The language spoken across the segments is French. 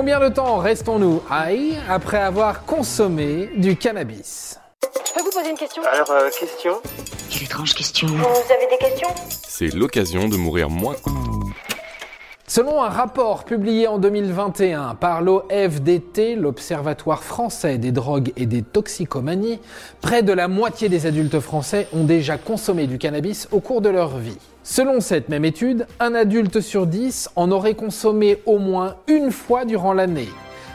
Combien de temps restons-nous high après avoir consommé du cannabis Je peux vous poser une question Alors, euh, question Quelle étrange question. Vous avez des questions? C'est l'occasion de mourir moins. Selon un rapport publié en 2021 par l'OFDT, l'Observatoire français des drogues et des toxicomanies, près de la moitié des adultes français ont déjà consommé du cannabis au cours de leur vie. Selon cette même étude, un adulte sur 10 en aurait consommé au moins une fois durant l'année,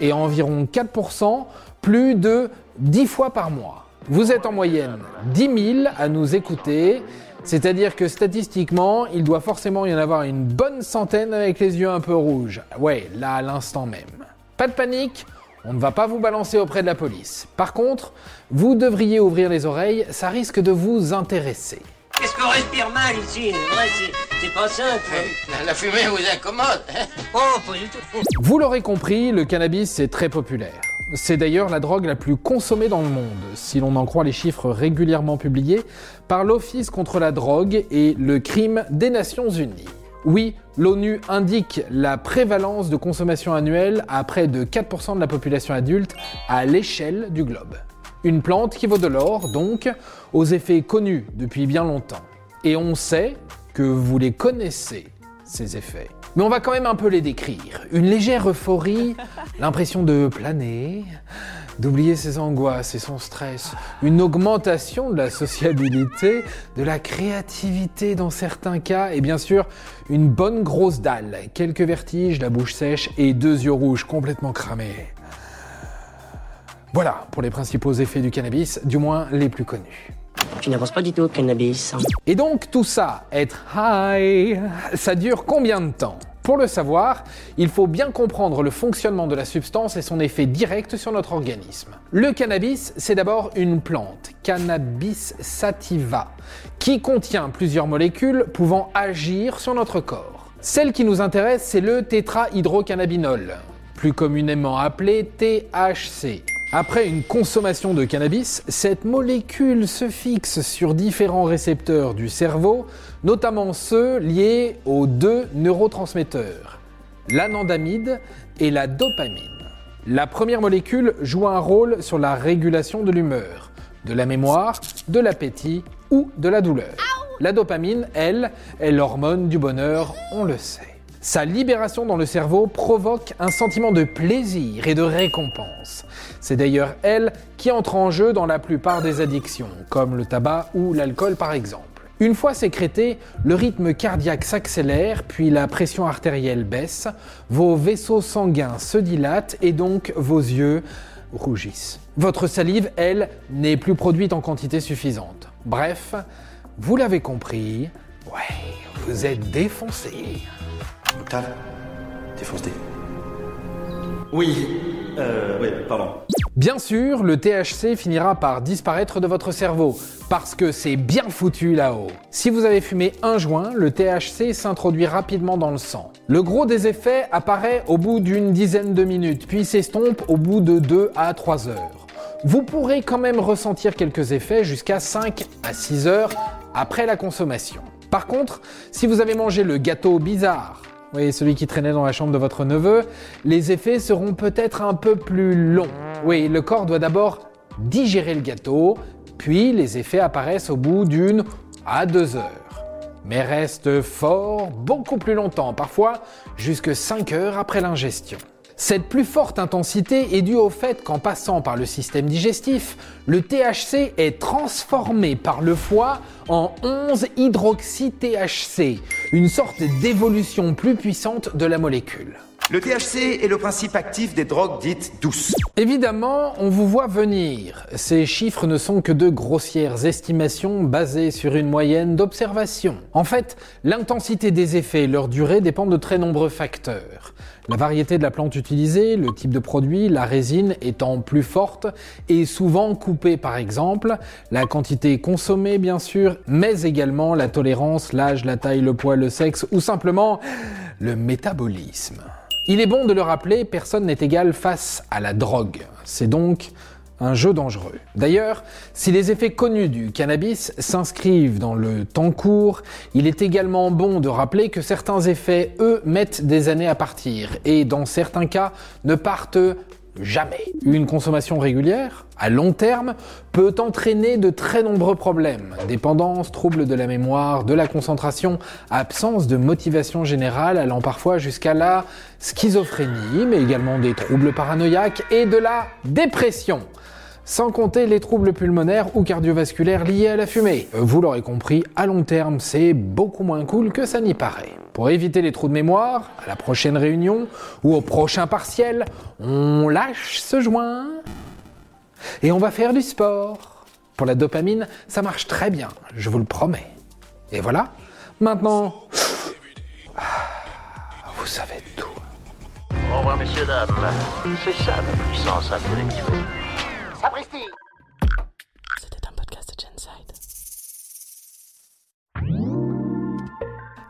et environ 4% plus de 10 fois par mois. Vous êtes en moyenne 10 000 à nous écouter, c'est-à-dire que statistiquement, il doit forcément y en avoir une bonne centaine avec les yeux un peu rouges. Ouais, là à l'instant même. Pas de panique, on ne va pas vous balancer auprès de la police. Par contre, vous devriez ouvrir les oreilles, ça risque de vous intéresser. Qu'est-ce qu'on respire mal ici? C'est pas simple. La, la fumée vous incommode. hein Oh, pas du tout. Vous l'aurez compris, le cannabis est très populaire. C'est d'ailleurs la drogue la plus consommée dans le monde, si l'on en croit les chiffres régulièrement publiés par l'Office contre la drogue et le crime des Nations Unies. Oui, l'ONU indique la prévalence de consommation annuelle à près de 4% de la population adulte à l'échelle du globe. Une plante qui vaut de l'or, donc, aux effets connus depuis bien longtemps. Et on sait que vous les connaissez, ces effets. Mais on va quand même un peu les décrire. Une légère euphorie, l'impression de planer, d'oublier ses angoisses et son stress, une augmentation de la sociabilité, de la créativité dans certains cas, et bien sûr une bonne grosse dalle, quelques vertiges, la bouche sèche et deux yeux rouges complètement cramés. Voilà pour les principaux effets du cannabis, du moins les plus connus. Tu n'avances pas du tout au cannabis. hein. Et donc tout ça, être high, ça dure combien de temps? Pour le savoir, il faut bien comprendre le fonctionnement de la substance et son effet direct sur notre organisme. Le cannabis, c'est d'abord une plante, Cannabis sativa, qui contient plusieurs molécules pouvant agir sur notre corps. Celle qui nous intéresse, c'est le tétrahydrocannabinol, plus communément appelé THC. Après une consommation de cannabis, cette molécule se fixe sur différents récepteurs du cerveau, notamment ceux liés aux deux neurotransmetteurs, l'anandamide et la dopamine. La première molécule joue un rôle sur la régulation de l'humeur, de la mémoire, de l'appétit ou de la douleur. La dopamine, elle, est l'hormone du bonheur, on le sait. Sa libération dans le cerveau provoque un sentiment de plaisir et de récompense. C'est d'ailleurs elle qui entre en jeu dans la plupart des addictions, comme le tabac ou l'alcool par exemple. Une fois sécrété, le rythme cardiaque s'accélère, puis la pression artérielle baisse, vos vaisseaux sanguins se dilatent et donc vos yeux rougissent. Votre salive, elle, n'est plus produite en quantité suffisante. Bref, vous l'avez compris, ouais, vous êtes défoncé. Octave, défonce-t. Oui, euh, oui, pardon. Bien sûr, le THC finira par disparaître de votre cerveau, parce que c'est bien foutu là-haut. Si vous avez fumé un joint, le THC s'introduit rapidement dans le sang. Le gros des effets apparaît au bout d'une dizaine de minutes, puis s'estompe au bout de 2 à 3 heures. Vous pourrez quand même ressentir quelques effets jusqu'à 5 à 6 heures après la consommation. Par contre, si vous avez mangé le gâteau bizarre, oui, celui qui traînait dans la chambre de votre neveu, les effets seront peut-être un peu plus longs. Oui, le corps doit d'abord digérer le gâteau, puis les effets apparaissent au bout d'une à deux heures. Mais restent forts beaucoup plus longtemps, parfois jusque 5 heures après l'ingestion. Cette plus forte intensité est due au fait qu'en passant par le système digestif, le THC est transformé par le foie en 11-hydroxy-THC, une sorte d'évolution plus puissante de la molécule. Le THC est le principe actif des drogues dites douces. Évidemment, on vous voit venir. Ces chiffres ne sont que de grossières estimations basées sur une moyenne d'observation. En fait, l'intensité des effets et leur durée dépendent de très nombreux facteurs. La variété de la plante utilisée, le type de produit, la résine étant plus forte et souvent coupée par exemple, la quantité consommée bien sûr, mais également la tolérance, l'âge, la taille, le poids, le sexe ou simplement le métabolisme. Il est bon de le rappeler, personne n'est égal face à la drogue. C'est donc un jeu dangereux. D'ailleurs, si les effets connus du cannabis s'inscrivent dans le temps court, il est également bon de rappeler que certains effets, eux, mettent des années à partir et dans certains cas ne partent jamais. Une consommation régulière, à long terme, peut entraîner de très nombreux problèmes. Dépendance, troubles de la mémoire, de la concentration, absence de motivation générale allant parfois jusqu'à la schizophrénie, mais également des troubles paranoïaques et de la dépression sans compter les troubles pulmonaires ou cardiovasculaires liés à la fumée. Vous l'aurez compris, à long terme, c'est beaucoup moins cool que ça n'y paraît. Pour éviter les trous de mémoire, à la prochaine réunion ou au prochain partiel, on lâche ce joint et on va faire du sport. Pour la dopamine, ça marche très bien, je vous le promets. Et voilà, maintenant, vous savez tout. Au revoir, messieurs, dames. C'est ça la puissance intellectuelle.